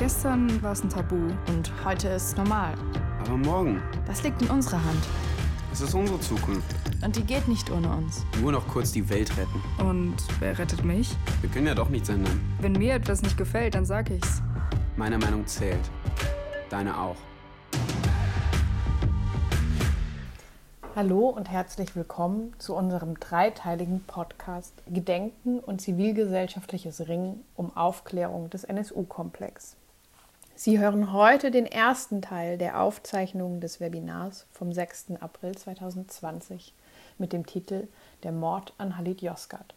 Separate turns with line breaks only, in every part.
Gestern war es ein Tabu und heute ist es normal.
Aber morgen,
Das liegt in unserer Hand.
es ist unsere Zukunft.
Und die geht nicht ohne uns.
Nur noch kurz die Welt retten.
Und wer rettet mich?
Wir können ja doch nichts ändern.
Wenn mir etwas nicht gefällt, dann sag ich's.
Meine Meinung zählt. Deine auch.
Hallo und herzlich willkommen zu unserem dreiteiligen Podcast Gedenken und zivilgesellschaftliches Ringen um Aufklärung des NSU-Komplex. Sie hören heute den ersten Teil der Aufzeichnung des Webinars vom 6. April 2020 mit dem Titel Der Mord an Halid Yozgat.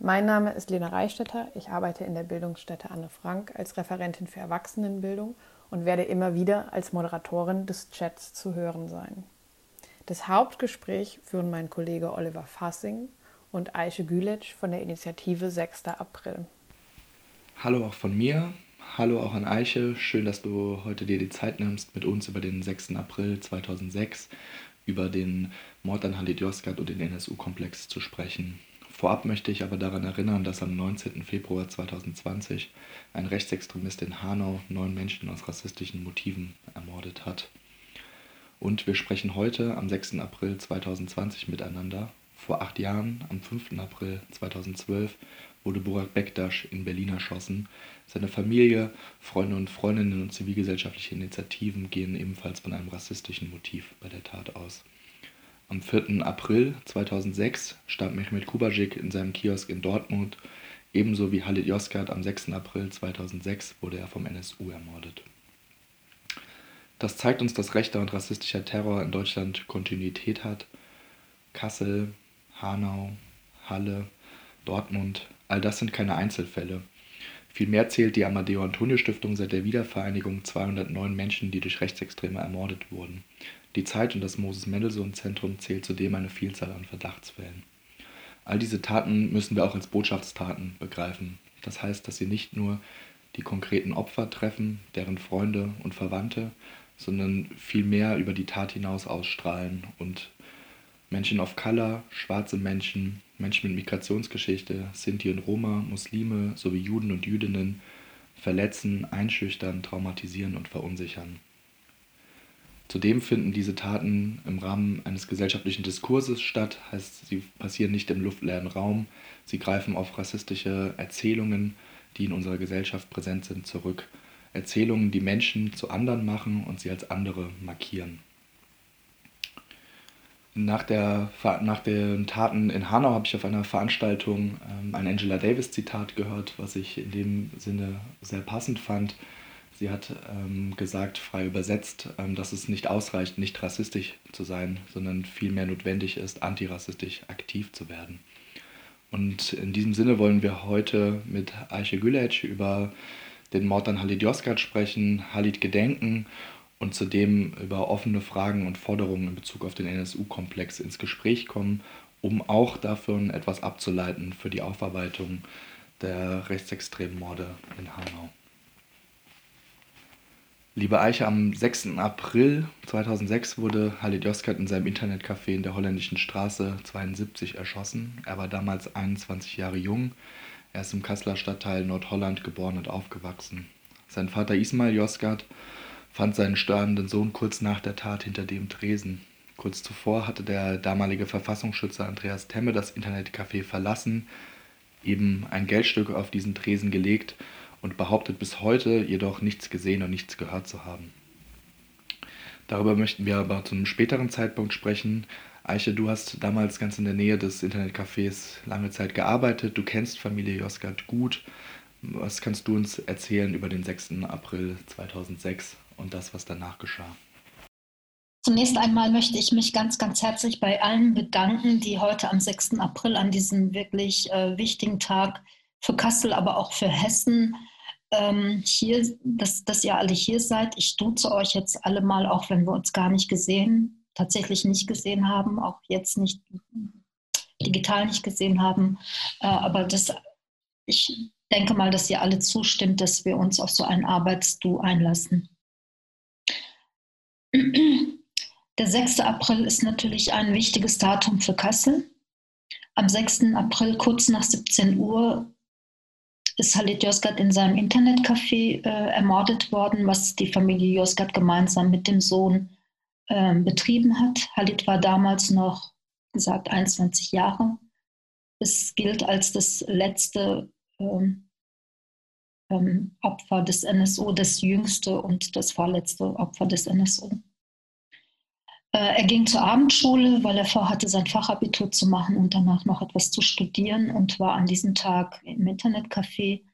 Mein Name ist Lena Reichstetter. Ich arbeite in der Bildungsstätte Anne Frank als Referentin für Erwachsenenbildung und werde immer wieder als Moderatorin des Chats zu hören sein. Das Hauptgespräch führen mein Kollege Oliver Fassing und Aische Gülitsch von der Initiative 6. April.
Hallo auch von mir. Hallo auch an Eiche. Schön, dass du heute dir die Zeit nimmst, mit uns über den 6. April 2006, über den Mord an Halid Yozgat und den NSU-Komplex zu sprechen. Vorab möchte ich aber daran erinnern, dass am 19. Februar 2020 ein Rechtsextremist in Hanau neun Menschen aus rassistischen Motiven ermordet hat. Und wir sprechen heute am 6. April 2020 miteinander. Vor acht Jahren, am 5. April 2012, wurde Burak Bektasch in Berlin erschossen. Seine Familie, Freunde und Freundinnen und zivilgesellschaftliche Initiativen gehen ebenfalls von einem rassistischen Motiv bei der Tat aus. Am 4. April 2006 starb Mehmet Kubasik in seinem Kiosk in Dortmund. Ebenso wie Halid Yozgat am 6. April 2006 wurde er vom NSU ermordet. Das zeigt uns, dass rechter und rassistischer Terror in Deutschland Kontinuität hat. Kassel, Hanau, Halle, Dortmund, all das sind keine Einzelfälle. Vielmehr zählt die Amadeo Antonio Stiftung seit der Wiedervereinigung 209 Menschen, die durch Rechtsextreme ermordet wurden. Die Zeit und das Moses Mendelssohn Zentrum zählt zudem eine Vielzahl an Verdachtsfällen. All diese Taten müssen wir auch als Botschaftstaten begreifen. Das heißt, dass sie nicht nur die konkreten Opfer treffen, deren Freunde und Verwandte, sondern vielmehr über die Tat hinaus ausstrahlen und Menschen of Color, schwarze Menschen, Menschen mit Migrationsgeschichte, Sinti und Roma, Muslime sowie Juden und Jüdinnen verletzen, einschüchtern, traumatisieren und verunsichern. Zudem finden diese Taten im Rahmen eines gesellschaftlichen Diskurses statt, heißt, sie passieren nicht im luftleeren Raum, sie greifen auf rassistische Erzählungen, die in unserer Gesellschaft präsent sind, zurück. Erzählungen, die Menschen zu anderen machen und sie als andere markieren. Nach, der, nach den Taten in Hanau habe ich auf einer Veranstaltung ähm, ein Angela Davis-Zitat gehört, was ich in dem Sinne sehr passend fand. Sie hat ähm, gesagt, frei übersetzt, ähm, dass es nicht ausreicht, nicht rassistisch zu sein, sondern vielmehr notwendig ist, antirassistisch aktiv zu werden. Und in diesem Sinne wollen wir heute mit Aische Gülec über den Mord an Halid Yozgat sprechen, Halid gedenken und zudem über offene Fragen und Forderungen in Bezug auf den NSU-Komplex ins Gespräch kommen, um auch davon etwas abzuleiten für die Aufarbeitung der rechtsextremen Morde in Hanau. Liebe Eiche, am 6. April 2006 wurde Halid Yozgat in seinem Internetcafé in der Holländischen Straße 72 erschossen. Er war damals 21 Jahre jung. Er ist im Kasseler Stadtteil Nordholland geboren und aufgewachsen. Sein Vater Ismail Yozgat fand seinen sterbenden Sohn kurz nach der Tat hinter dem Tresen. Kurz zuvor hatte der damalige Verfassungsschützer Andreas Temme das Internetcafé verlassen, eben ein Geldstück auf diesen Tresen gelegt und behauptet bis heute jedoch nichts gesehen und nichts gehört zu haben. Darüber möchten wir aber zu einem späteren Zeitpunkt sprechen. Eiche, du hast damals ganz in der Nähe des Internetcafés lange Zeit gearbeitet. Du kennst Familie Josgat gut. Was kannst du uns erzählen über den 6. April 2006 und das, was danach geschah?
Zunächst einmal möchte ich mich ganz, ganz herzlich bei allen bedanken, die heute am 6. April an diesem wirklich äh, wichtigen Tag für Kassel, aber auch für Hessen ähm, hier, dass, dass ihr alle hier seid. Ich duze euch jetzt alle mal, auch wenn wir uns gar nicht gesehen, tatsächlich nicht gesehen haben, auch jetzt nicht digital nicht gesehen haben. Äh, aber das, ich denke mal, dass ihr alle zustimmt, dass wir uns auf so ein Arbeitsdu einlassen. Der 6. April ist natürlich ein wichtiges Datum für Kassel. Am 6. April, kurz nach 17 Uhr, ist Halit Yozgat in seinem Internetcafé äh, ermordet worden, was die Familie Yozgat gemeinsam mit dem Sohn äh, betrieben hat. Halit war damals noch, gesagt, 21 Jahre. Es gilt als das letzte ähm, ähm, Opfer des NSO, das jüngste und das vorletzte Opfer des NSO. Äh, er ging zur Abendschule, weil er vorhatte, sein Fachabitur zu machen und danach noch etwas zu studieren und war an diesem Tag im Internetcafé.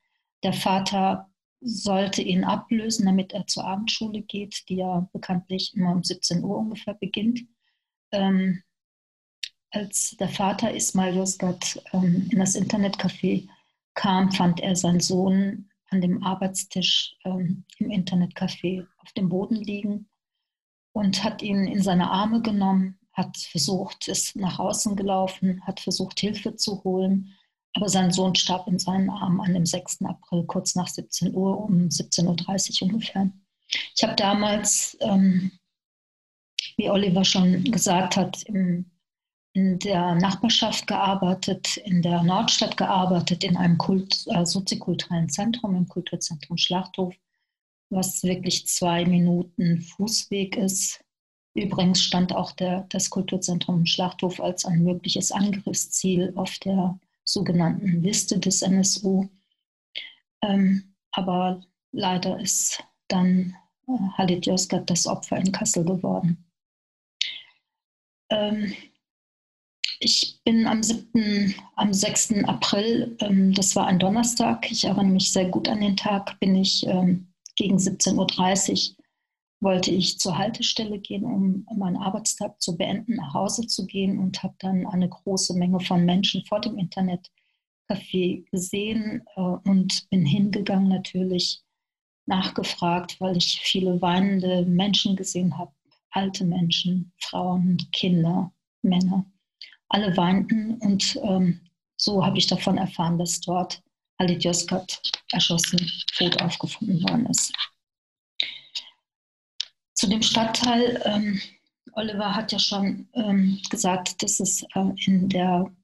Der Vater sollte ihn ablösen, damit er zur Abendschule geht, die ja bekanntlich immer um 17 Uhr ungefähr beginnt. Ähm, als der Vater Ismail Yozgat ähm, in das Internetcafé kam, fand er seinen Sohn an dem Arbeitstisch ähm, im Internetcafé auf dem Boden liegen und hat ihn in seine Arme genommen, hat versucht, ist nach außen gelaufen, hat versucht, Hilfe zu holen. Aber sein Sohn starb in seinen Armen an dem 6. April, kurz nach 17 Uhr, um 17.30 Uhr ungefähr. Ich habe damals, ähm, wie Oliver schon gesagt hat, im, in der Nachbarschaft gearbeitet, in der Nordstadt gearbeitet, in einem Kult, äh, soziokulturellen Zentrum, im Kulturzentrum Schlachthof was wirklich zwei Minuten Fußweg ist. Übrigens stand auch der, das Kulturzentrum Schlachthof als ein mögliches Angriffsziel auf der sogenannten Liste des NSU. Ähm, aber leider ist dann äh, Halit Yozgat das Opfer in Kassel geworden. Ähm, ich bin am 7., am 6. April, ähm, das war ein Donnerstag, ich erinnere mich sehr gut an den Tag, bin ich ähm, gegen 17.30 Uhr wollte ich zur Haltestelle gehen, um meinen Arbeitstag zu beenden, nach Hause zu gehen und habe dann eine große Menge von Menschen vor dem Internetcafé gesehen äh, und bin hingegangen natürlich nachgefragt, weil ich viele weinende Menschen gesehen habe, alte Menschen, Frauen, Kinder, Männer. Alle weinten und ähm, so habe ich davon erfahren, dass dort Halit Yozgat erschossen, tot aufgefunden worden ist. Zu dem Stadtteil, ähm, Oliver hat ja schon ähm, gesagt, dass es äh, in, der,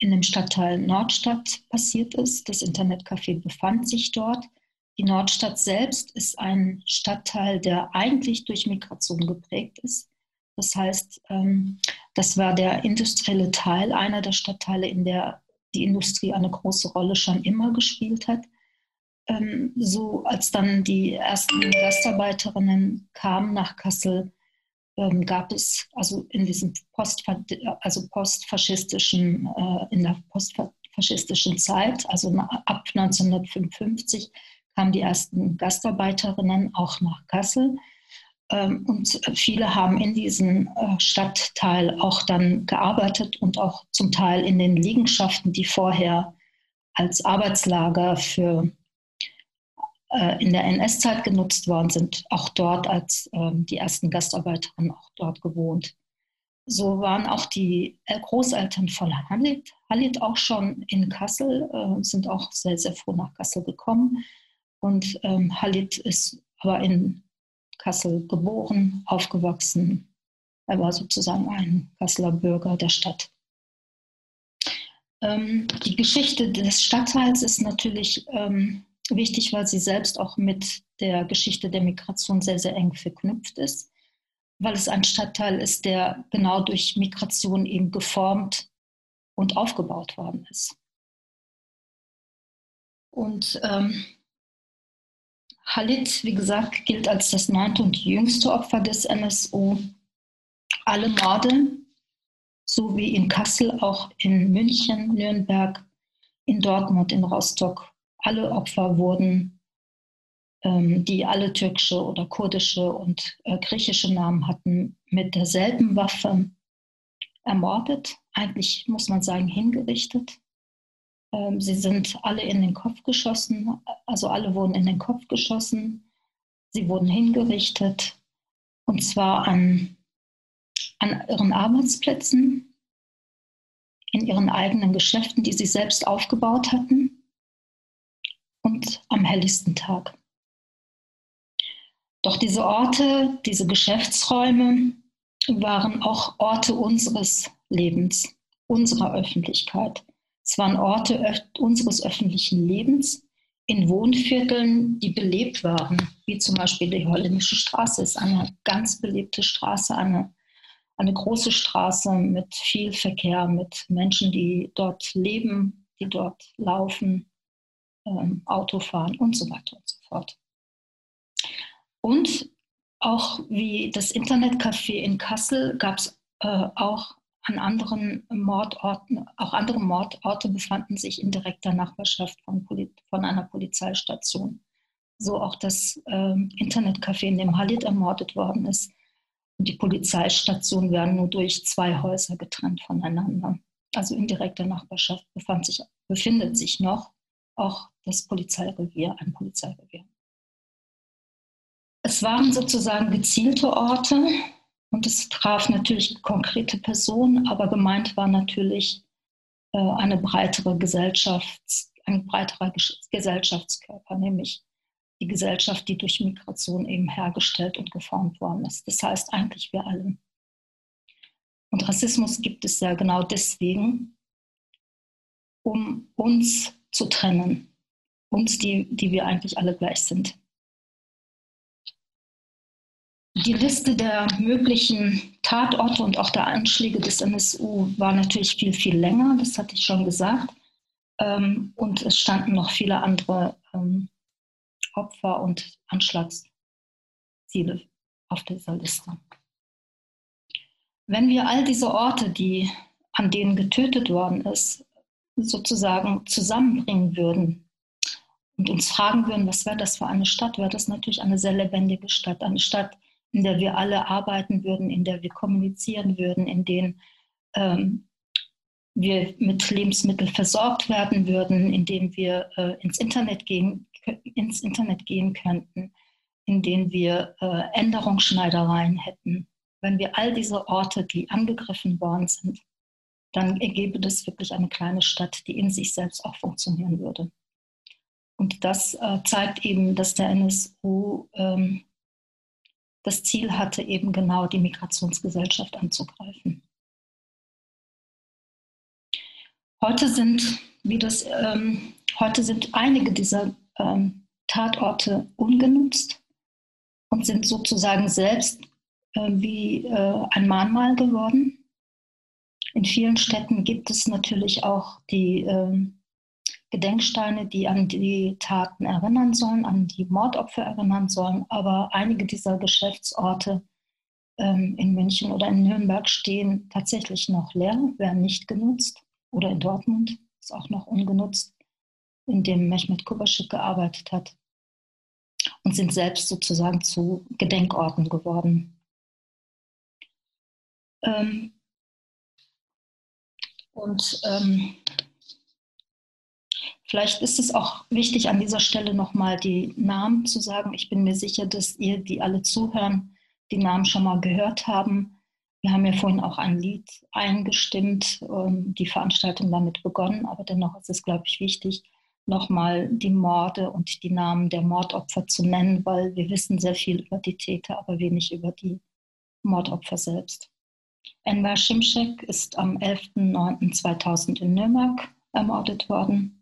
in dem Stadtteil Nordstadt passiert ist. Das Internetcafé befand sich dort. Die Nordstadt selbst ist ein Stadtteil, der eigentlich durch Migration geprägt ist. Das heißt, ähm, das war der industrielle Teil, einer der Stadtteile, in der die Industrie eine große Rolle schon immer gespielt hat. Ähm, so als dann die ersten Gastarbeiterinnen kamen nach Kassel, ähm, gab es also in diesem Post, also postfaschistischen, äh, in der postfaschistischen Zeit, also ab 1955, kamen die ersten Gastarbeiterinnen auch nach Kassel. Ähm, und viele haben in diesem äh, Stadtteil auch dann gearbeitet und auch zum Teil in den Liegenschaften, die vorher als Arbeitslager für äh, in der NS-Zeit genutzt worden sind, auch dort als ähm, die ersten Gastarbeiterinnen auch dort gewohnt. So waren auch die äh, Großeltern von Halit, Halit auch schon in Kassel, sind auch sehr, sehr froh nach Kassel gekommen. Und ähm, Halit ist aber in Kassel geboren, aufgewachsen. Er war sozusagen ein Kasseler Bürger der Stadt. Ähm, die Geschichte des Stadtteils ist natürlich ähm, wichtig, weil sie selbst auch mit der Geschichte der Migration sehr, sehr eng verknüpft ist, weil es ein Stadtteil ist, der genau durch Migration eben geformt und aufgebaut worden ist. Und ähm, Halit, wie gesagt, gilt als das neunte und jüngste Opfer des NSU. Alle Morde, so wie in Kassel, auch in München, Nürnberg, in Dortmund, in Rostock, alle Opfer wurden, ähm, die alle türkische oder kurdische und äh, griechische Namen hatten, mit derselben Waffe ermordet. Eigentlich muss man sagen, hingerichtet. Ähm, sie sind alle in den Kopf geschossen, also alle wurden in den Kopf geschossen. Sie wurden hingerichtet und zwar an, an ihren Arbeitsplätzen, in ihren eigenen Geschäften, die sie selbst aufgebaut hatten und am helllichsten Tag. Doch diese Orte, diese Geschäftsräume waren auch Orte unseres Lebens, unserer Öffentlichkeit Es waren Orte unseres öffentlichen Lebens in Wohnvierteln, die belebt waren, wie zum Beispiel die Holländische Straße ist eine ganz belebte Straße, eine, eine große Straße mit viel Verkehr, mit Menschen, die dort leben, die dort laufen, ähm, Auto fahren und so weiter und so fort. Und auch wie das Internetcafé in Kassel gab es äh, auch an anderen Mordorten, auch andere Mordorte befanden sich in direkter Nachbarschaft von, von einer Polizeistation. So auch das äh, Internetcafé, in dem Halit ermordet worden ist. Und die Polizeistationen werden nur durch zwei Häuser getrennt voneinander. Also in direkter Nachbarschaft befand sich, befindet sich noch auch das Polizeirevier, ein Polizeirevier. Es waren sozusagen gezielte Orte und es traf natürlich konkrete Personen, aber gemeint war natürlich äh, eine breitere Gesellschafts-, ein breiterer Gesellschaftskörper, nämlich die Gesellschaft, die durch Migration eben hergestellt und geformt worden ist. Das heißt eigentlich wir alle. Und Rassismus gibt es ja genau deswegen, um uns zu trennen, uns, die, die wir eigentlich alle gleich sind. Die Liste der möglichen Tatorte und auch der Anschläge des NSU war natürlich viel, viel länger, das hatte ich schon gesagt. Ähm, und es standen noch viele andere ähm, Opfer und Anschlagsziele auf dieser Liste. Wenn wir all diese Orte, die, an denen getötet worden ist, sozusagen zusammenbringen würden und uns fragen würden, was wäre das für eine Stadt, wäre das natürlich eine sehr lebendige Stadt, eine Stadt, in der wir alle arbeiten würden, in der wir kommunizieren würden, in denen ähm, wir mit Lebensmitteln versorgt werden würden, in denen wir äh, ins, Internet gehen, ins Internet gehen könnten, in denen wir äh, Änderungsschneidereien hätten. Wenn wir all diese Orte, die angegriffen worden sind, dann ergebe das wirklich eine kleine Stadt, die in sich selbst auch funktionieren würde. Und das äh, zeigt eben, dass der NSU ähm, das Ziel hatte, eben genau die Migrationsgesellschaft anzugreifen. Heute sind, wie das, ähm, heute sind einige dieser ähm, Tatorte ungenutzt und sind sozusagen selbst äh, wie äh, ein Mahnmal geworden. In vielen Städten gibt es natürlich auch die äh, Gedenksteine, die an die Taten erinnern sollen, an die Mordopfer erinnern sollen. Aber einige dieser Geschäftsorte ähm, in München oder in Nürnberg stehen tatsächlich noch leer, werden nicht genutzt. Oder in Dortmund ist auch noch ungenutzt, in dem Mehmet Kubaschik gearbeitet hat. Und sind selbst sozusagen zu Gedenkorten geworden. Ähm, und ähm, Vielleicht ist es auch wichtig, an dieser Stelle nochmal die Namen zu sagen. Ich bin mir sicher, dass ihr, die alle zuhören, die Namen schon mal gehört haben. Wir haben ja vorhin auch ein Lied eingestimmt, ähm, die Veranstaltung damit begonnen, aber dennoch ist es, glaube ich, wichtig, nochmal die Morde und die Namen der Mordopfer zu nennen, weil wir wissen sehr viel über die Täter, aber wenig über die Mordopfer selbst. Enver Şimşek ist am 11.09.2000 in Nürnberg ermordet worden.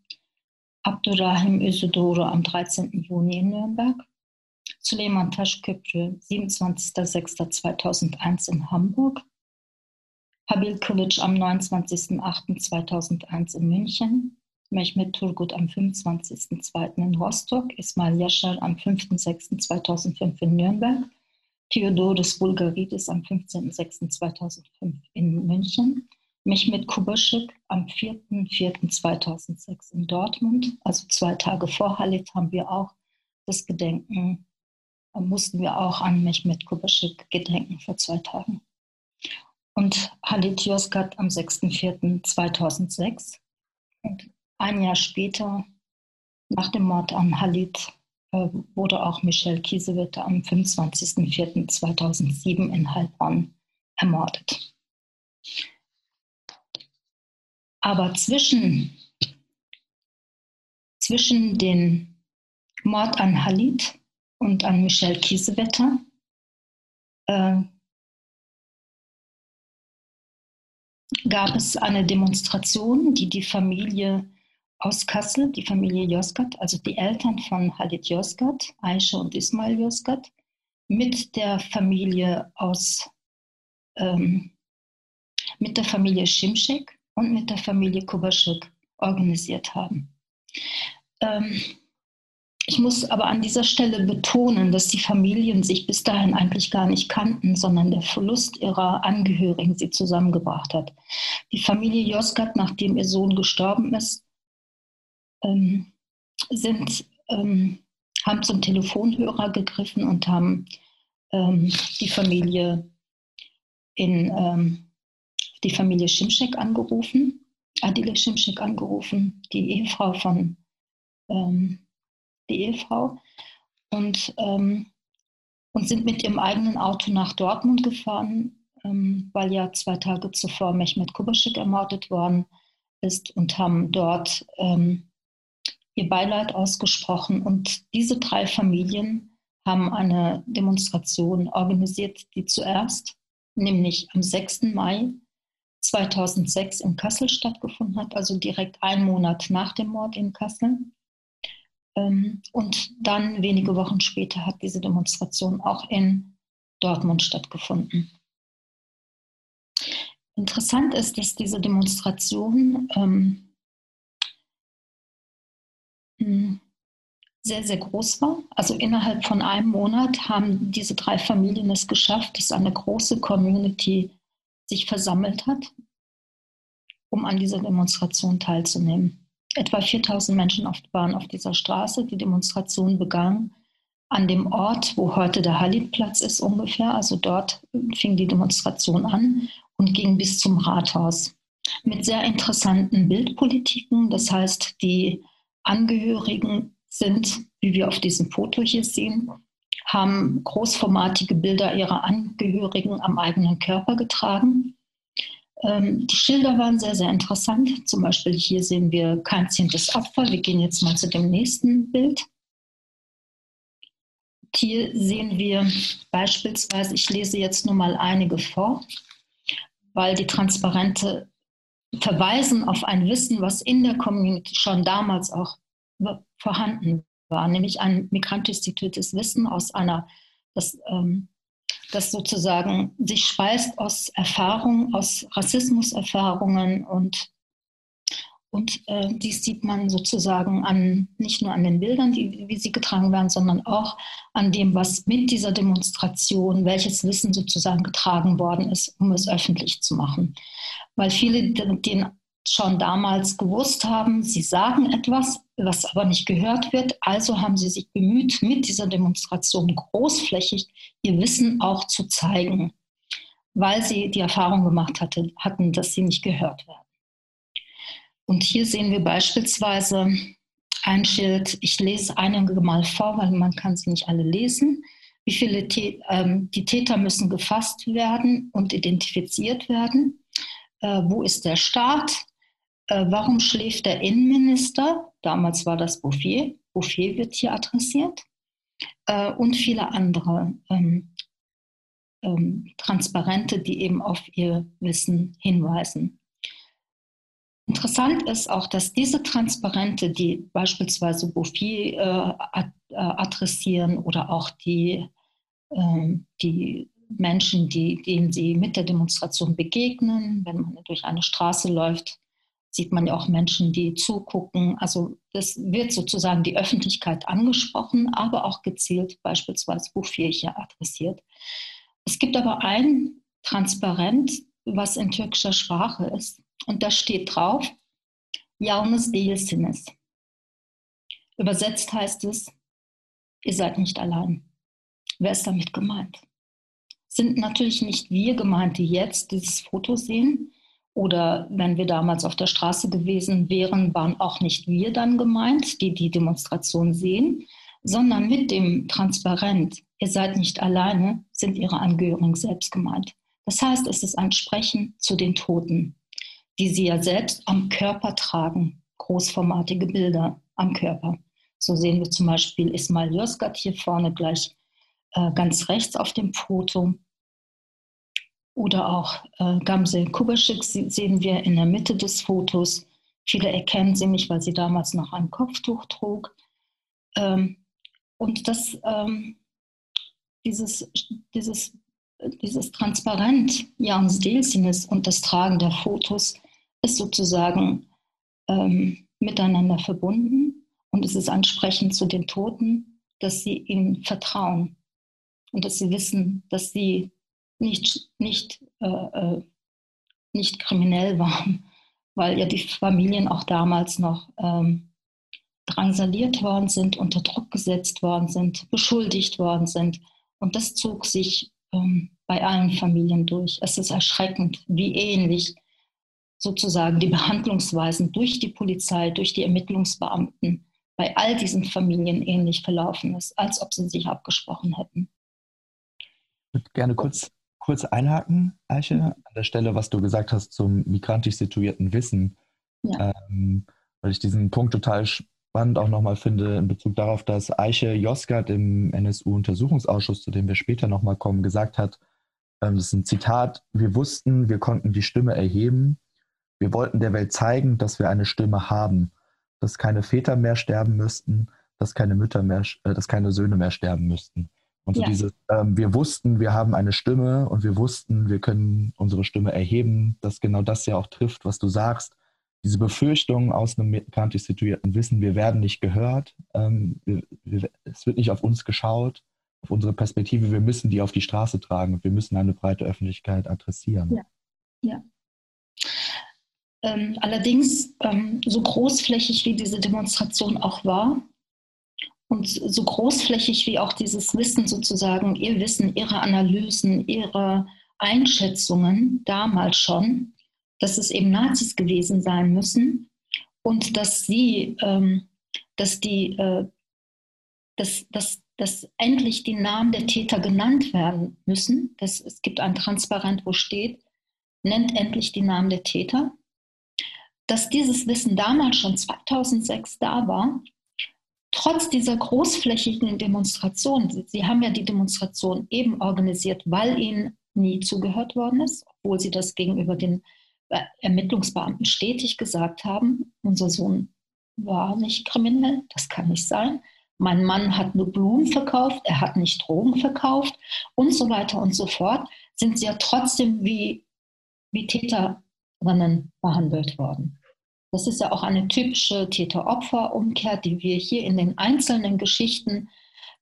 Abdurrahim Özüdoğru am 13. Juni in Nürnberg, Süleyman Taşköprü 27.06.2001 in Hamburg, Habil Kılıç am 29.08.2001 in München, Mehmet Turgut am 25.02. in Rostock, Ismail Yashar am 5.06.2005 in Nürnberg, Theodoros Bulgaridis am 15.06.2005 in München, Mehmet Kubaschik am 4.4.2006 in Dortmund, also zwei Tage vor Halit, haben wir auch das Gedenken, äh, mussten wir auch an Mehmet Kubaschik gedenken vor zwei Tagen. Und Halit Yozgat am 6.4.2006. Und ein Jahr später, nach dem Mord an Halit, äh, wurde auch Michelle Kiesewetter am 25.04.2007 in Heilbronn ermordet. Aber zwischen, zwischen den Mord an Halit und an Michelle Kiesewetter äh, gab es eine Demonstration, die die Familie aus Kassel, die Familie Yozgat, also die Eltern von Halit Yozgat, Aisha und Ismail Yozgat, mit der Familie aus, ähm, mit der Familie Şimşek und mit der Familie Kubaschik organisiert haben. Ähm, ich muss aber an dieser Stelle betonen, dass die Familien sich bis dahin eigentlich gar nicht kannten, sondern der Verlust ihrer Angehörigen sie zusammengebracht hat. Die Familie Josgat, nachdem ihr Sohn gestorben ist, ähm, sind, ähm, haben zum Telefonhörer gegriffen und haben ähm, die Familie in ähm, die Familie Şimşek angerufen, Adile Şimşek angerufen, die Ehefrau von ähm, die Ehefrau, und, ähm, und sind mit ihrem eigenen Auto nach Dortmund gefahren, ähm, weil ja zwei Tage zuvor Mehmet Kubaschik ermordet worden ist und haben dort ähm, ihr Beileid ausgesprochen. Und diese drei Familien haben eine Demonstration organisiert, die zuerst, nämlich am 6. Mai 2006 in Kassel stattgefunden hat, also direkt einen Monat nach dem Mord in Kassel. Ähm, und dann wenige Wochen später hat diese Demonstration auch in Dortmund stattgefunden. Interessant ist, dass diese Demonstration ähm, hm, sehr, sehr groß war. Also innerhalb von einem Monat haben diese drei Familien es geschafft, dass eine große Community sich versammelt hat, um an dieser Demonstration teilzunehmen. Etwa 4000 Menschen waren auf dieser Straße. Die Demonstration begann an dem Ort, wo heute der Halidplatz ist ungefähr. Also dort fing die Demonstration an und ging bis zum Rathaus. Mit sehr interessanten Bildpolitiken. Das heißt, die Angehörigen sind, wie wir auf diesem Foto hier sehen, haben großformatige Bilder ihrer Angehörigen am eigenen Körper getragen. Ähm, die Schilder waren sehr, sehr interessant. Zum Beispiel hier sehen wir kein zehntes Opfer. Wir gehen jetzt mal zu dem nächsten Bild. Hier sehen wir beispielsweise, ich lese jetzt nur mal einige vor, weil die Transparente verweisen auf ein Wissen, was in der Community schon damals auch vorhanden war, nämlich ein migrantistituiertes Wissen aus einer, das ähm, das sozusagen sich speist aus Erfahrungen, aus Rassismuserfahrungen und, und äh, dies sieht man sozusagen an, nicht nur an den Bildern, die, wie sie getragen werden, sondern auch an dem, was mit dieser Demonstration, welches Wissen sozusagen getragen worden ist, um es öffentlich zu machen. Weil viele den schon damals gewusst haben, sie sagen etwas, was aber nicht gehört wird. Also haben sie sich bemüht, mit dieser Demonstration großflächig ihr Wissen auch zu zeigen, weil sie die Erfahrung gemacht hatte, hatten, dass sie nicht gehört werden. Und hier sehen wir beispielsweise ein Schild, ich lese einige mal vor, weil man kann sie nicht alle lesen. Wie viele ähm, die Täter müssen gefasst werden und identifiziert werden? Äh, wo ist der Staat? Äh, warum schläft der Innenminister? Damals war das Bouffier. Bouffier wird hier adressiert. Äh, und viele andere ähm, ähm, Transparente, die eben auf ihr Wissen hinweisen. Interessant ist auch, dass diese Transparente, die beispielsweise Bouffier äh, äh, adressieren oder auch die, äh, die Menschen, die, denen sie mit der Demonstration begegnen, wenn man durch eine Straße läuft, sieht man ja auch Menschen, die zugucken. Also das wird sozusagen die Öffentlichkeit angesprochen, aber auch gezielt beispielsweise hier adressiert. Es gibt aber ein Transparent, was in türkischer Sprache ist. Und da steht drauf, Yalnız değilsiniz. Übersetzt heißt es, ihr seid nicht allein. Wer ist damit gemeint? Sind natürlich nicht wir gemeint, die jetzt dieses Foto sehen, oder wenn wir damals auf der Straße gewesen wären, waren auch nicht wir dann gemeint, die die Demonstration sehen, sondern mit dem Transparent, ihr seid nicht alleine, sind ihre Angehörigen selbst gemeint. Das heißt, es ist ein Sprechen zu den Toten, die sie ja selbst am Körper tragen, großformatige Bilder am Körper. So sehen wir zum Beispiel Ismail Yozgat hier vorne gleich äh, ganz rechts auf dem Foto oder auch äh, Gamse Kubaschik sehen wir in der Mitte des Fotos. Viele erkennen sie nicht, weil sie damals noch ein Kopftuch trug. Ähm, und das, ähm, dieses, dieses, dieses Transparent Jans Delsines und das Tragen der Fotos ist sozusagen ähm, miteinander verbunden und es ist ansprechend zu den Toten, dass sie ihnen vertrauen und dass sie wissen, dass sie nicht, nicht, äh, äh, nicht kriminell waren, weil ja die Familien auch damals noch ähm, drangsaliert worden sind, unter Druck gesetzt worden sind, beschuldigt worden sind. Und das zog sich ähm, bei allen Familien durch. Es ist erschreckend, wie ähnlich sozusagen die Behandlungsweisen durch die Polizei, durch die Ermittlungsbeamten bei all diesen Familien ähnlich verlaufen ist, als ob sie sich abgesprochen hätten.
Ich würde gerne kurz kurz einhaken, Eiche, mhm. an der Stelle, was du gesagt hast zum migrantisch situierten Wissen, ja. ähm, weil ich diesen Punkt total spannend auch nochmal finde in Bezug darauf, dass Eiche Josgat im NSU-Untersuchungsausschuss, zu dem wir später nochmal kommen, gesagt hat, ähm, das ist ein Zitat, wir wussten, wir konnten die Stimme erheben, wir wollten der Welt zeigen, dass wir eine Stimme haben, dass keine Väter mehr sterben müssten, dass keine Mütter mehr, äh, dass keine Söhne mehr sterben müssten. Und so ja. dieses, ähm, wir wussten, wir haben eine Stimme und wir wussten, wir können unsere Stimme erheben, dass genau das ja auch trifft, was du sagst. Diese Befürchtung aus einem migrantisch situierten Wissen, wir werden nicht gehört, ähm, wir, wir, es wird nicht auf uns geschaut, auf unsere Perspektive, wir müssen die auf die Straße tragen und wir müssen eine breite Öffentlichkeit adressieren.
Ja, ja. Ähm, allerdings, ähm, so großflächig wie diese Demonstration auch war, und so großflächig wie auch dieses Wissen sozusagen, ihr Wissen, ihre Analysen, ihre Einschätzungen damals schon, dass es eben Nazis gewesen sein müssen und dass sie, ähm, dass die, äh, dass, dass, dass endlich die Namen der Täter genannt werden müssen. Das, es gibt ein Transparent, wo steht, nennt endlich die Namen der Täter. Dass dieses Wissen damals schon 2006 da war trotz dieser großflächigen Demonstration, Sie haben ja die Demonstration eben organisiert, weil Ihnen nie zugehört worden ist, obwohl Sie das gegenüber den äh, Ermittlungsbeamten stetig gesagt haben, unser Sohn war nicht kriminell, das kann nicht sein. Mein Mann hat nur Blumen verkauft, er hat nicht Drogen verkauft und so weiter und so fort, sind sie ja trotzdem wie, wie Täterinnen behandelt worden. Das ist ja auch eine typische Täter-Opfer-Umkehr, die wir hier in den einzelnen Geschichten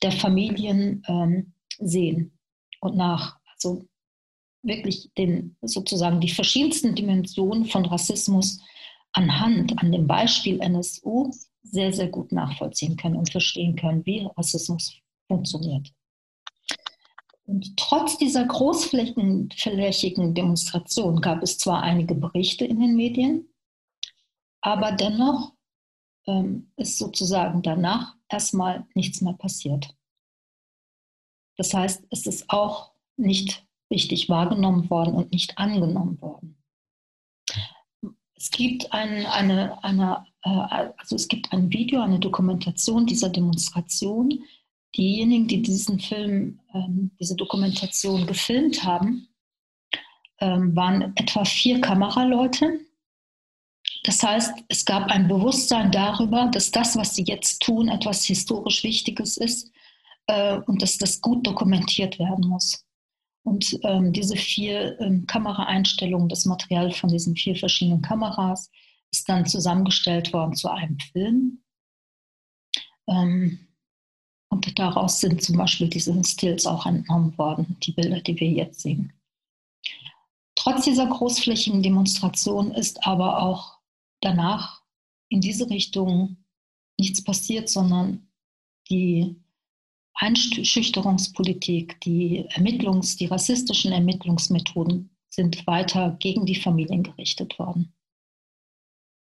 der Familien ähm, sehen. Und nach, also wirklich den, sozusagen die verschiedensten Dimensionen von Rassismus anhand, an dem Beispiel NSU sehr, sehr gut nachvollziehen können und verstehen können, wie Rassismus funktioniert. Und trotz dieser großflächigen Demonstration gab es zwar einige Berichte in den Medien, aber dennoch ähm, ist sozusagen danach erstmal nichts mehr passiert. Das heißt, es ist auch nicht richtig wahrgenommen worden und nicht angenommen worden. Es gibt ein, eine, eine, äh, also es gibt ein Video, eine Dokumentation dieser Demonstration. Diejenigen, die diesen Film, ähm, diese Dokumentation gefilmt haben, ähm, waren etwa vier Kameraleute, das heißt, es gab ein Bewusstsein darüber, dass das, was sie jetzt tun, etwas historisch Wichtiges ist äh, und dass das gut dokumentiert werden muss. Und ähm, diese vier ähm, Kameraeinstellungen, das Material von diesen vier verschiedenen Kameras, ist dann zusammengestellt worden zu einem Film. Ähm, und daraus sind zum Beispiel diese Stills auch entnommen worden, die Bilder, die wir jetzt sehen. Trotz dieser großflächigen Demonstration ist aber auch danach in diese Richtung nichts passiert, sondern die Einschüchterungspolitik, die Ermittlungs-, die rassistischen Ermittlungsmethoden sind weiter gegen die Familien gerichtet worden.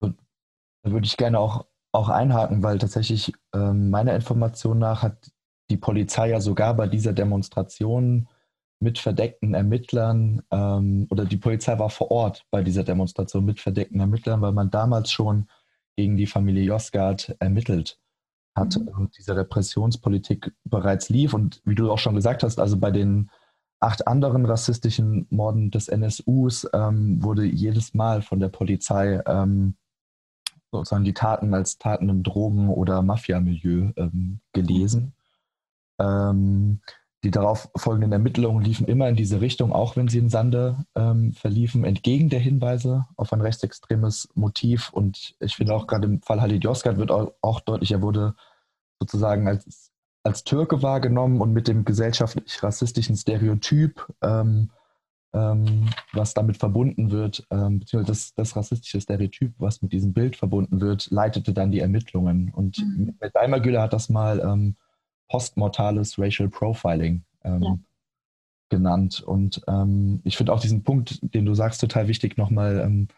Da würde ich gerne auch, auch einhaken, weil tatsächlich äh, meiner Information nach hat die Polizei ja sogar bei dieser Demonstration mit verdeckten Ermittlern ähm, oder die Polizei war vor Ort bei dieser Demonstration mit verdeckten Ermittlern, weil man damals schon gegen die Familie Josgard ermittelt hat mhm. und diese Repressionspolitik bereits lief. Und wie du auch schon gesagt hast, also bei den acht anderen rassistischen Morden des NSUs ähm, wurde jedes Mal von der Polizei ähm, sozusagen die Taten als Taten im Drogen- oder Mafia-Milieu ähm, gelesen. Ähm, die darauf folgenden Ermittlungen liefen immer in diese Richtung, auch wenn sie in Sande ähm, verliefen, entgegen der Hinweise auf ein rechtsextremes Motiv. Und ich finde auch gerade im Fall Halid Yozgat wird auch, auch deutlich, er wurde sozusagen als, als Türke wahrgenommen und mit dem gesellschaftlich-rassistischen Stereotyp, ähm, ähm, was damit verbunden wird, ähm, beziehungsweise das, das, rassistische Stereotyp, was mit diesem Bild verbunden wird, leitete dann die Ermittlungen. Und mhm. mit Daimagüler hat das mal ähm, postmortales Racial Profiling ähm, ja. genannt. Und ähm, ich finde auch diesen Punkt, den du sagst, total wichtig, nochmal ähm,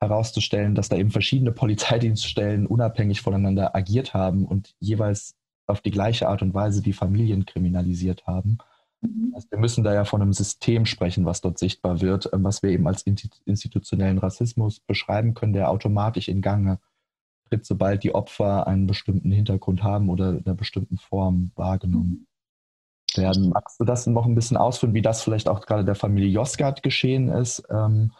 herauszustellen, dass da eben verschiedene Polizeidienststellen unabhängig voneinander agiert haben und jeweils auf die gleiche Art und Weise die Familien kriminalisiert haben. Mhm. Also wir müssen da ja von einem System sprechen, was dort sichtbar wird, ähm, was wir eben als institutionellen Rassismus beschreiben können, der automatisch in Gange tritt, sobald die Opfer einen bestimmten Hintergrund haben oder in einer bestimmten Form wahrgenommen mhm. werden. Magst du das noch ein bisschen ausführen, wie das vielleicht auch gerade der Familie Josgat geschehen ist ähm,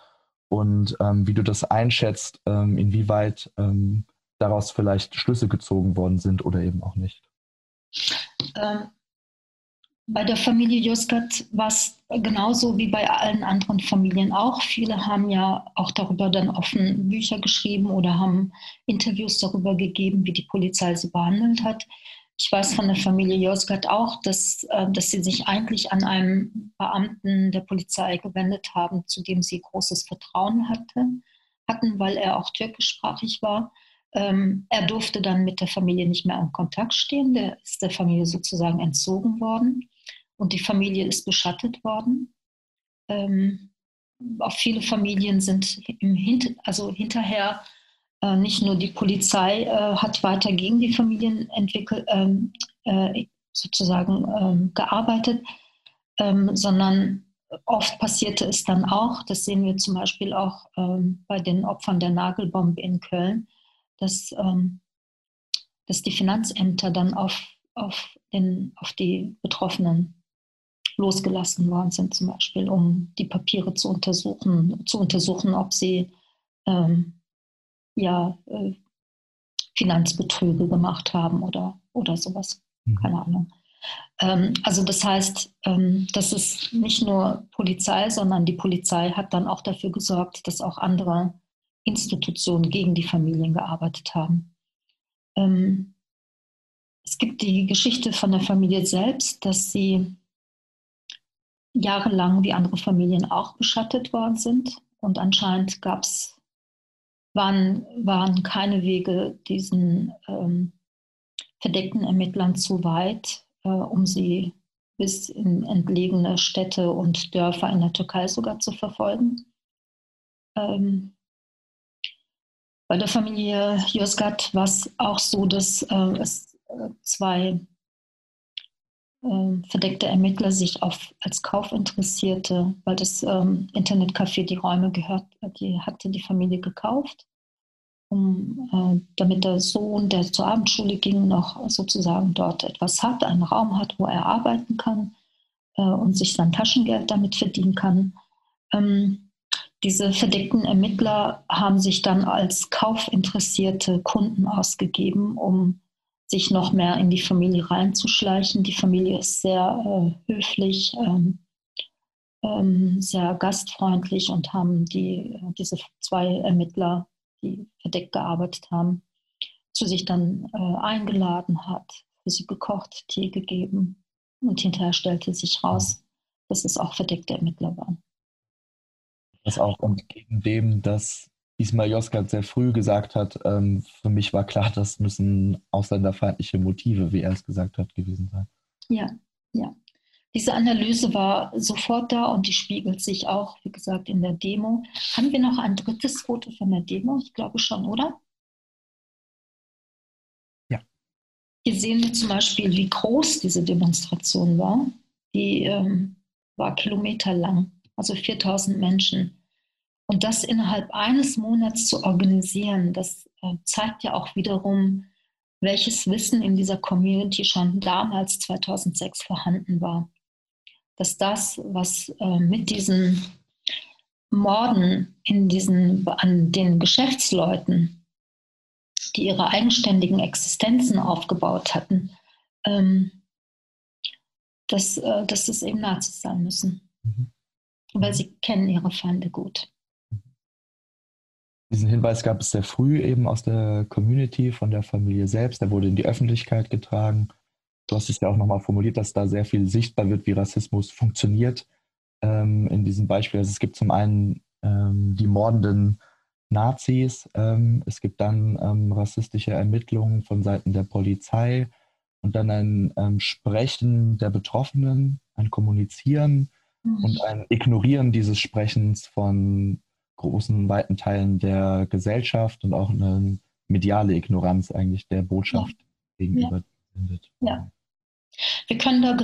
und ähm, wie du das einschätzt, ähm, inwieweit ähm, daraus vielleicht Schlüsse gezogen worden sind oder eben auch nicht?
Bei der Familie Josgat war es genauso wie bei allen anderen Familien auch. Viele haben ja auch darüber dann offen Bücher geschrieben oder haben Interviews darüber gegeben, wie die Polizei sie behandelt hat. Ich weiß von der Familie Josgat auch, dass, äh, dass sie sich eigentlich an einen Beamten der Polizei gewendet haben, zu dem sie großes Vertrauen hatte, hatten, weil er auch türkischsprachig war. Ähm, er durfte dann mit der Familie nicht mehr in Kontakt stehen. Der ist der Familie sozusagen entzogen worden und die Familie ist beschattet worden. Ähm, auch viele Familien sind im Hint also hinterher, äh, nicht nur die Polizei äh, hat weiter gegen die Familien entwickelt, ähm, äh, sozusagen ähm, gearbeitet, ähm, sondern oft passierte es dann auch, das sehen wir zum Beispiel auch ähm, bei den Opfern der Nagelbombe in Köln, dass, ähm, dass die Finanzämter dann auf, auf, den, auf die Betroffenen losgelassen worden sind, zum Beispiel, um die Papiere zu untersuchen, zu untersuchen, ob sie ähm, ja, äh, Finanzbetrüge gemacht haben oder, oder sowas. Mhm. Keine Ahnung. Ähm, also das heißt, ähm, das ist nicht nur Polizei, sondern die Polizei hat dann auch dafür gesorgt, dass auch andere Institutionen gegen die Familien gearbeitet haben. Ähm, es gibt die Geschichte von der Familie selbst, dass sie jahrelang wie andere Familien auch beschattet worden sind. Und anscheinend gab's, waren, waren keine Wege diesen ähm, verdeckten Ermittlern zu weit, äh, um sie bis in entlegene Städte und Dörfer in der Türkei sogar zu verfolgen. Ähm, bei der Familie Yozgat war es auch so, dass äh, es äh, zwei ähm, verdeckte Ermittler sich auf, als Kaufinteressierte, weil das ähm, Internetcafé die Räume gehört, die hatte die Familie gekauft, um, äh, damit der Sohn, der zur Abendschule ging, noch sozusagen dort etwas hat, einen Raum hat, wo er arbeiten kann äh, und sich sein Taschengeld damit verdienen kann. Ähm, diese verdeckten Ermittler haben sich dann als kaufinteressierte Kunden ausgegeben, um sich noch mehr in die Familie reinzuschleichen. Die Familie ist sehr äh, höflich, ähm, ähm, sehr gastfreundlich und haben die, diese zwei Ermittler, die verdeckt gearbeitet haben, zu sich dann äh, eingeladen hat, für sie gekocht, Tee gegeben und hinterher stellte sich raus, dass es auch verdeckte Ermittler waren.
Das auch entgegen dem, dass Ismail Yozgat sehr früh gesagt hat, ähm, für mich war klar, das müssen ausländerfeindliche Motive, wie er es gesagt hat, gewesen sein.
Ja, ja. Diese Analyse war sofort da und die spiegelt sich auch, wie gesagt, in der Demo. Haben wir noch ein drittes Foto von der Demo? Ich glaube schon, oder?
Ja.
Hier sehen wir zum Beispiel, wie groß diese Demonstration war. Die ähm, war kilometerlang, also 4000 Menschen. Und das innerhalb eines Monats zu organisieren, das äh, zeigt ja auch wiederum, welches Wissen in dieser Community schon damals 2006 vorhanden war. dass das, was äh, mit diesen Morden in diesen, an den Geschäftsleuten, die ihre eigenständigen Existenzen aufgebaut hatten, ähm, dass, äh, dass es eben Nazis sein müssen. Mhm. Weil sie kennen ihre Feinde gut.
Diesen Hinweis gab es sehr früh eben aus der Community, von der Familie selbst. Der wurde in die Öffentlichkeit getragen. Du hast es ja auch nochmal formuliert, dass da sehr viel sichtbar wird, wie Rassismus funktioniert ähm, in diesem Beispiel. Also es gibt zum einen ähm, die mordenden Nazis, ähm, es gibt dann ähm, rassistische Ermittlungen von Seiten der Polizei und dann ein ähm, Sprechen der Betroffenen, ein Kommunizieren mhm. und ein Ignorieren dieses Sprechens von großen, weiten Teilen der Gesellschaft und auch eine mediale Ignoranz eigentlich der Botschaft ja. gegenüber
ja. Ja. Wir können da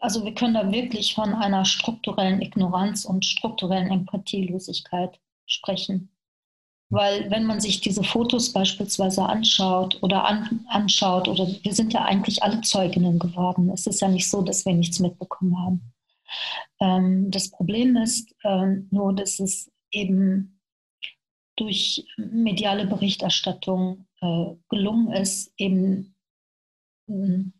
also wir können da wirklich von einer strukturellen Ignoranz und strukturellen Empathielosigkeit sprechen. Weil wenn man sich diese Fotos beispielsweise anschaut oder an, anschaut, oder wir sind ja eigentlich alle Zeuginnen geworden. Es ist ja nicht so, dass wir nichts mitbekommen haben. Ähm, das Problem ist äh, nur, dass es eben durch mediale Berichterstattung äh, gelungen ist, eben hm,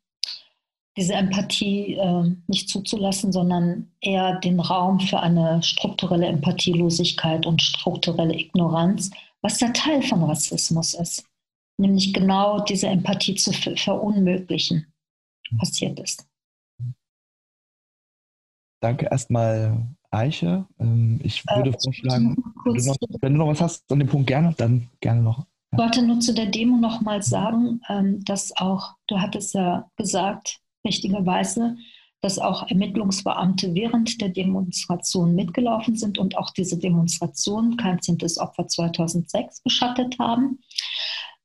diese Empathie äh, nicht zuzulassen, sondern eher den Raum für eine strukturelle Empathielosigkeit und strukturelle Ignoranz, was der Teil von Rassismus ist. Nämlich genau diese Empathie zu verunmöglichen, passiert ist.
Danke erstmal, Eiche. Ähm, ich äh, würde äh, vorschlagen, wenn du, noch, wenn du, noch, was hast an dem Punkt gerne, dann gerne noch.
Ich wollte nur zu der Demo noch mal sagen, ähm, dass auch, du hattest ja gesagt, richtigerweise, dass auch Ermittlungsbeamte während der Demonstration mitgelaufen sind und auch diese Demonstration kein zehntes Opfer 2006 beschattet haben.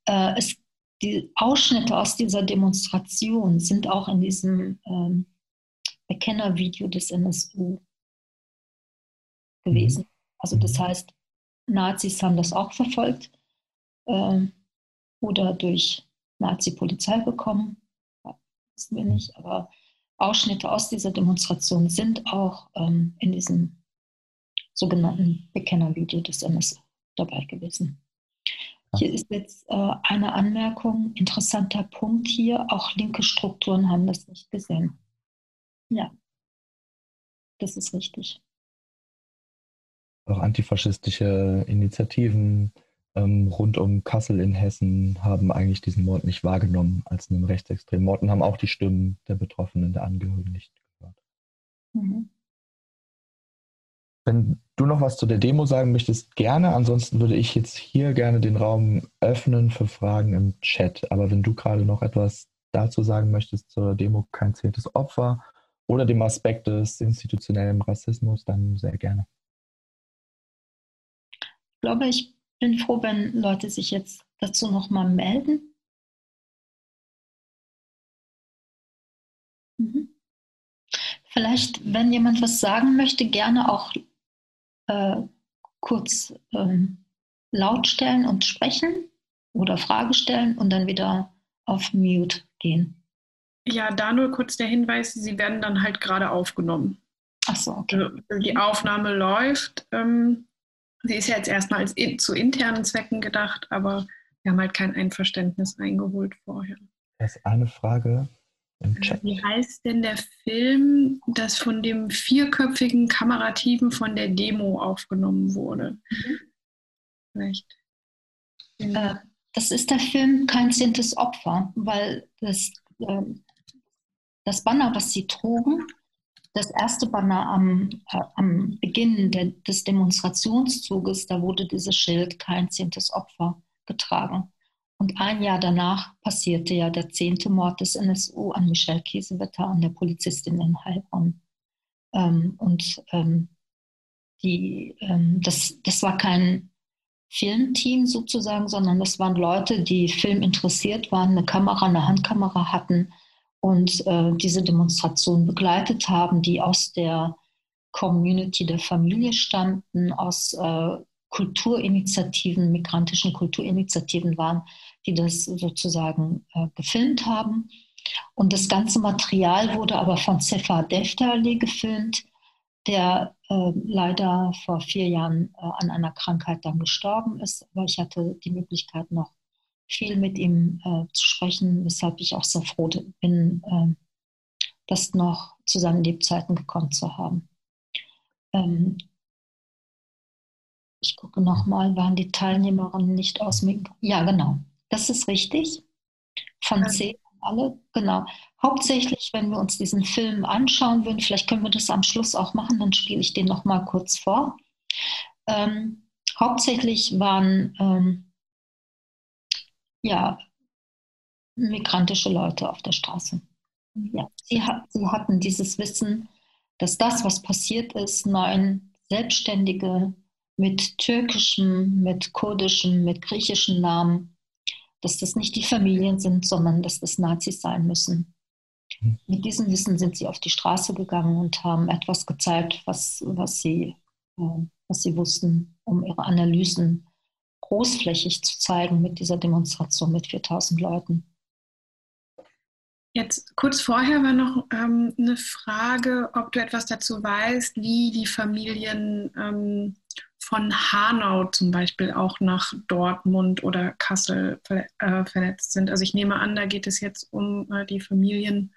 Äh, es, die Ausschnitte aus dieser Demonstration sind auch in diesem ähm, Bekennervideo des NSU gewesen. Mhm. Also das heißt, Nazis haben das auch verfolgt äh, oder durch Nazi-Polizei bekommen wissen wir nicht, aber Ausschnitte aus dieser Demonstration sind auch ähm, in diesem sogenannten Bekennervideo des NSU dabei gewesen. Hier ist jetzt äh, eine Anmerkung, interessanter Punkt hier, auch linke Strukturen haben das nicht gesehen. Ja, das ist richtig.
Auch antifaschistische Initiativen ähm, rund um Kassel in Hessen haben eigentlich diesen Mord nicht wahrgenommen als einen rechtsextremen Mord und haben auch die Stimmen der Betroffenen, der Angehörigen nicht gehört. Mhm. Wenn du noch was zu der Demo sagen möchtest, gerne. Ansonsten würde ich jetzt hier gerne den Raum öffnen für Fragen im Chat. Aber wenn du gerade noch etwas dazu sagen möchtest zur Demo Kein zehntes Opfer oder dem Aspekt des institutionellen Rassismus, dann sehr gerne.
Ich glaube, ich bin froh, wenn Leute sich jetzt dazu nochmal melden. Mhm. Vielleicht, wenn jemand was sagen möchte, gerne auch äh, kurz ähm, laut stellen und sprechen oder Frage stellen und dann wieder auf Mute gehen.
Ja, da nur kurz der Hinweis, Sie werden dann halt gerade aufgenommen.
Ach so, okay.
Also, die Aufnahme läuft. Ähm, Sie ist ja jetzt erstmal als in, zu internen Zwecken gedacht, aber wir haben halt kein Einverständnis eingeholt vorher.
Das ist eine Frage im Chat.
Wie heißt denn der Film, das von dem vierköpfigen Kamerateam von der Demo aufgenommen wurde? Mhm.
Vielleicht. Äh, das ist der Film Kein zehntes Opfer, weil das, äh, das Banner, was sie trugen, das erste Banner am, äh, am Beginn de, des Demonstrationszuges, da wurde dieses Schild kein zehntes Opfer getragen. Und ein Jahr danach passierte ja der zehnte Mord des NSU an Michelle Kiesewetter, an der Polizistin in Heilbronn. Ähm, und ähm, die, ähm, das, das war kein Filmteam sozusagen, sondern das waren Leute, die filminteressiert waren, eine Kamera, eine Handkamera hatten und äh, diese Demonstration begleitet haben, die aus der Community der Familie stammten, aus äh, Kulturinitiativen, migrantischen Kulturinitiativen waren, die das sozusagen äh, gefilmt haben. Und das ganze Material wurde aber von Sefa Deftali gefilmt, der äh, leider vor vier Jahren äh, an einer Krankheit dann gestorben ist. Aber ich hatte die Möglichkeit, noch viel mit ihm äh, zu sprechen, weshalb ich auch sehr froh bin, ähm, das noch zu seinen Lebzeiten gekommen zu haben. Ähm, ich gucke nochmal, waren die Teilnehmerinnen nicht aus Mikro? Ja, genau. Das ist richtig. Von zehn alle, genau. Hauptsächlich, wenn wir uns diesen Film anschauen würden, vielleicht können wir das am Schluss auch machen, dann spiele ich den nochmal kurz vor. Ähm, hauptsächlich waren ähm, ja, migrantische Leute auf der Straße. Ja, sie, hat, sie hatten dieses Wissen, dass das, was passiert ist, neun Selbstständige mit türkischem, mit kurdischem, mit griechischen Namen, dass das nicht die Familien sind, sondern dass das Nazis sein müssen. Hm. Mit diesem Wissen sind sie auf die Straße gegangen und haben etwas gezeigt, was, was, sie, äh, was sie wussten, um ihre Analysen großflächig zu zeigen mit dieser Demonstration mit 4000 Leuten.
Jetzt kurz vorher war noch ähm, eine Frage, ob du etwas dazu weißt, wie die Familien ähm, von Hanau zum Beispiel auch nach Dortmund oder Kassel ver äh, vernetzt sind. Also ich nehme an, da geht es jetzt um äh, die Familien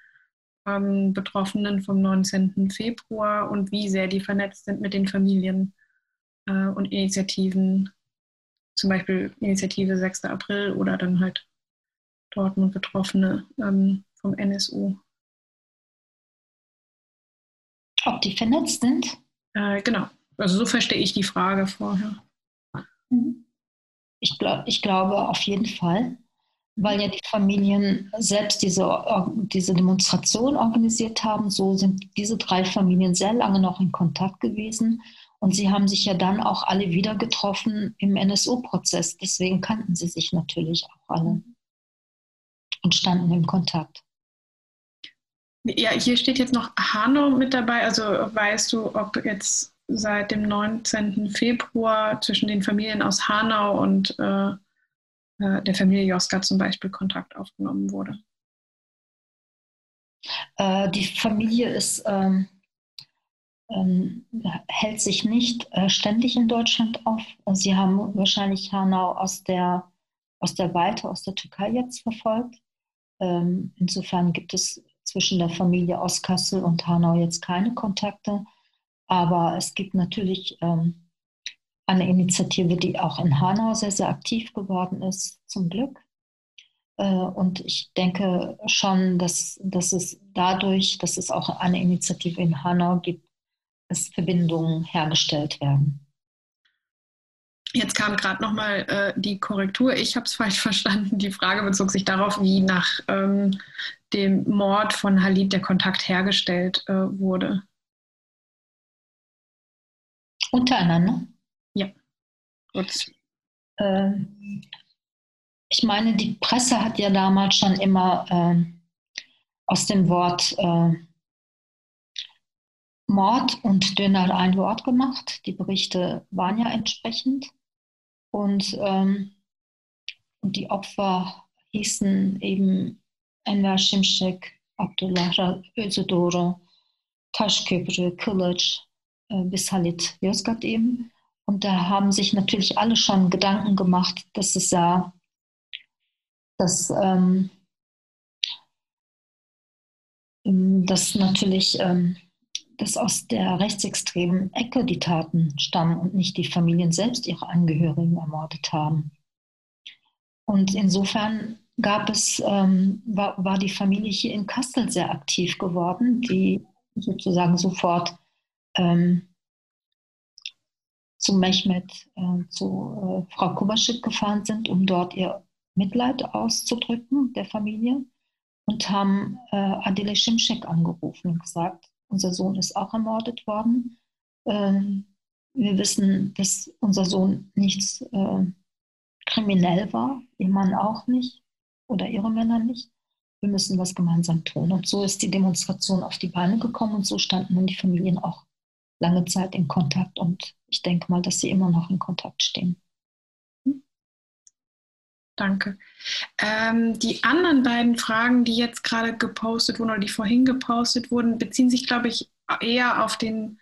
ähm, Betroffenen vom 19. Februar und wie sehr die vernetzt sind mit den Familien äh, und Initiativen, zum Beispiel Initiative 6. April oder dann halt Dortmund Betroffene. Ähm, vom NSU.
Ob die vernetzt sind?
Äh, genau. Also so verstehe ich die Frage vorher.
Mhm. Ich, glaub, ich glaube auf jeden Fall, weil ja die Familien selbst diese, diese Demonstration organisiert haben. So sind diese drei Familien sehr lange noch in Kontakt gewesen. Und sie haben sich ja dann auch alle wieder getroffen im NSU-Prozess. Deswegen kannten sie sich natürlich auch alle und standen im Kontakt.
Ja, hier steht jetzt noch Hanau mit dabei. Also weißt du, ob jetzt seit dem 19. Februar zwischen den Familien aus Hanau und äh, äh, der Familie Joska zum Beispiel Kontakt aufgenommen wurde?
Äh, die Familie ist, ähm, ähm, hält sich nicht äh, ständig in Deutschland auf. Sie haben wahrscheinlich Hanau aus der, aus der Weite, aus der Türkei jetzt verfolgt. Ähm, insofern gibt es zwischen der Familie aus Kassel und Hanau jetzt keine Kontakte. Aber es gibt natürlich ähm, eine Initiative, die auch in Hanau sehr, sehr aktiv geworden ist, zum Glück. Äh, und ich denke schon, dass, dass es dadurch, dass es auch eine Initiative in Hanau gibt, dass Verbindungen hergestellt werden.
Jetzt kam gerade nochmal äh, die Korrektur. Ich habe es falsch verstanden. Die Frage bezog sich darauf, wie nach ähm, dem Mord von Halid der Kontakt hergestellt äh, wurde.
Untereinander?
Ja. Gut.
Äh, ich meine, die Presse hat ja damals schon immer äh, aus dem Wort äh, Mord und Döner ein Wort gemacht. Die Berichte waren ja entsprechend. Und, ähm, und die Opfer hießen eben Enver Şimşek, Abdullah Özdoro, Taşköprü, Kılıç äh, bis Halit Yozgat eben. Und da haben sich natürlich alle schon Gedanken gemacht, dass es ja, dass, ähm, dass natürlich ähm, dass aus der rechtsextremen Ecke die Taten stammen und nicht die Familien selbst ihre Angehörigen ermordet haben. Und insofern gab es, ähm, war, war die Familie hier in Kassel sehr aktiv geworden, die sozusagen sofort ähm, zu Mehmet, äh, zu äh, Frau Kubaschik gefahren sind, um dort ihr Mitleid auszudrücken der Familie und haben äh, Adile Şimşek angerufen und gesagt, unser Sohn ist auch ermordet worden. Ähm, wir wissen, dass unser Sohn nichts äh, kriminell war, ihr Mann auch nicht oder ihre Männer nicht. Wir müssen was gemeinsam tun. Und so ist die Demonstration auf die Beine gekommen und so standen dann die Familien auch lange Zeit in Kontakt. Und ich denke mal, dass sie immer noch in Kontakt stehen.
Danke. Ähm, die anderen beiden Fragen, die jetzt gerade gepostet wurden oder die vorhin gepostet wurden, beziehen sich, glaube ich, eher auf den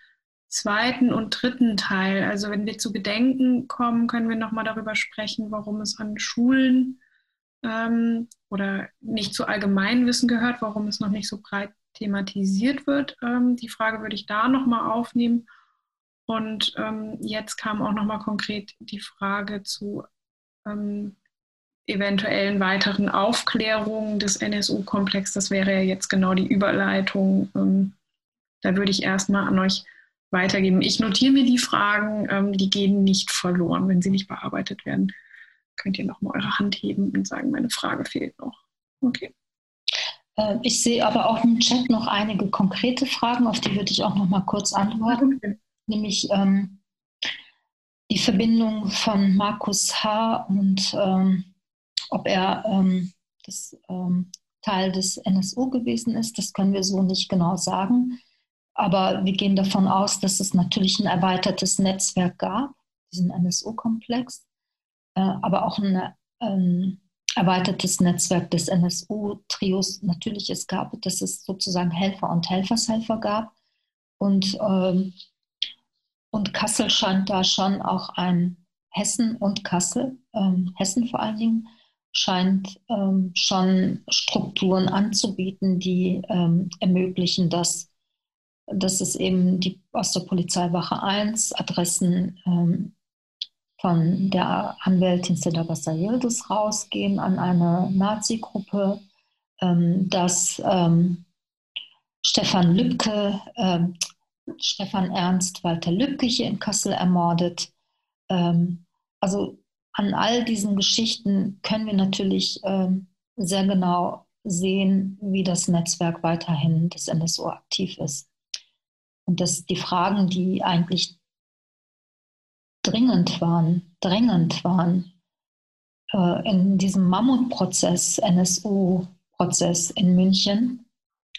zweiten und dritten Teil. Also wenn wir zu Gedenken kommen, können wir nochmal darüber sprechen, warum es an Schulen ähm, oder nicht zu Allgemeinwissen gehört, warum es noch nicht so breit thematisiert wird. Ähm, die Frage würde ich da nochmal aufnehmen. Und ähm, jetzt kam auch nochmal konkret die Frage zu ähm, eventuellen weiteren Aufklärungen des NSU-Komplex. Das wäre ja jetzt genau die Überleitung. Ähm, da würde ich erstmal an euch weitergeben. Ich notiere mir die Fragen, ähm, die gehen nicht verloren, wenn sie nicht bearbeitet werden. Könnt ihr nochmal eure Hand heben und sagen, meine Frage fehlt noch. Okay.
Äh, ich sehe aber auch im Chat noch einige konkrete Fragen, auf die würde ich auch noch mal kurz antworten. Okay. Nämlich ähm, die Verbindung von Markus H. und ähm, ob er ähm, das, ähm, Teil des NSU gewesen ist, das können wir so nicht genau sagen. Aber wir gehen davon aus, dass es natürlich ein erweitertes Netzwerk gab, diesen NSU-Komplex, äh, aber auch ein ähm, erweitertes Netzwerk des NSU-Trios natürlich es gab, dass es sozusagen Helfer und Helfershelfer gab. Und, ähm, und Kassel scheint da schon auch ein Hessen und Kassel, ähm, Hessen vor allen Dingen, scheint ähm, schon Strukturen anzubieten, die ähm, ermöglichen, dass, dass es eben die, aus der Polizeiwache 1 Adressen ähm, von der Anwältin Sedabassa Yildiz rausgehen an eine Nazi-Gruppe, ähm, dass ähm, Stefan Lübcke, äh, Stefan Ernst Walter Lübcke hier in Kassel ermordet. Ähm, also an all diesen Geschichten können wir natürlich ähm, sehr genau sehen, wie das Netzwerk weiterhin des NSO aktiv ist. Und dass die Fragen, die eigentlich dringend waren, drängend waren, äh, in diesem Mammutprozess, NSU-Prozess in München,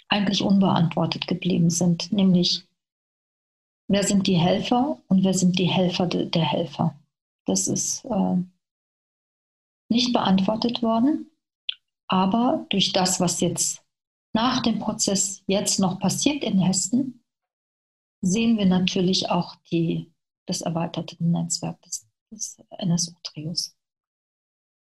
eigentlich unbeantwortet geblieben sind, nämlich wer sind die Helfer und wer sind die Helfer de, der Helfer. Das ist äh, nicht beantwortet worden. Aber durch das, was jetzt nach dem Prozess jetzt noch passiert in Hessen, sehen wir natürlich auch die, das erweiterte Netzwerk des, des NSU-Trios.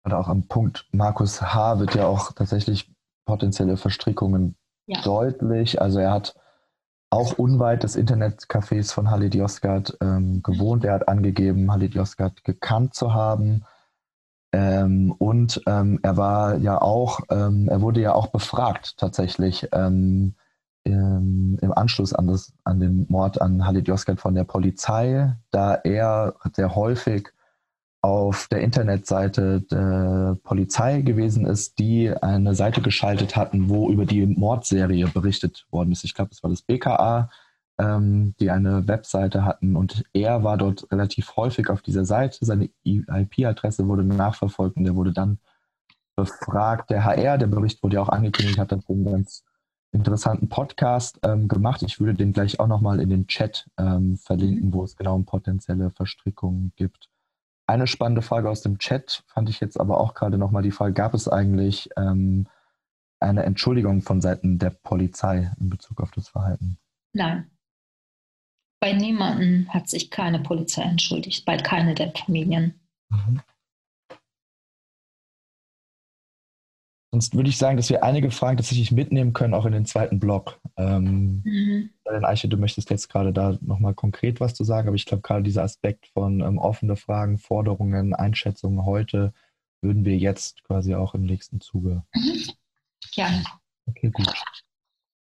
Oder auch am Punkt Markus H. wird ja auch tatsächlich potenzielle Verstrickungen ja. deutlich. Also er hat auch unweit des Internetcafés von Halid Yozgat ähm, gewohnt. Er hat angegeben, Halid Yozgat gekannt zu haben. Ähm, und ähm, er war ja auch, ähm, er wurde ja auch befragt tatsächlich ähm, im, im, Anschluss an, das, an den Mord an Halid Yozgat von der Polizei, da er sehr häufig auf der Internetseite der Polizei gewesen ist, die eine Seite geschaltet hatten, wo über die Mordserie berichtet worden ist. Ich glaube, es war das BKA, ähm, die eine Webseite hatten und er war dort relativ häufig auf dieser Seite. Seine IP-Adresse wurde nachverfolgt und er wurde dann befragt. Der HR, der Bericht wurde ja auch angekündigt, hat dazu einen ganz interessanten Podcast ähm, gemacht. Ich würde den gleich auch nochmal in den Chat ähm, verlinken, wo es genau um potenzielle Verstrickungen gibt. Eine spannende Frage aus dem Chat fand ich jetzt aber auch gerade nochmal die Frage, gab es eigentlich ähm, eine Entschuldigung von Seiten der Polizei in Bezug auf das Verhalten?
Nein. Bei niemandem hat sich keine Polizei entschuldigt, bei keiner der Familien. Mhm.
Sonst würde ich sagen, dass wir einige Fragen tatsächlich mitnehmen können, auch in den zweiten Block. Ähm, mhm. Eiche, du möchtest jetzt gerade da nochmal konkret was zu sagen, aber ich glaube, gerade dieser Aspekt von ähm, offene Fragen, Forderungen, Einschätzungen heute würden wir jetzt quasi auch im nächsten Zuge.
Mhm. Gerne.
Okay, gut.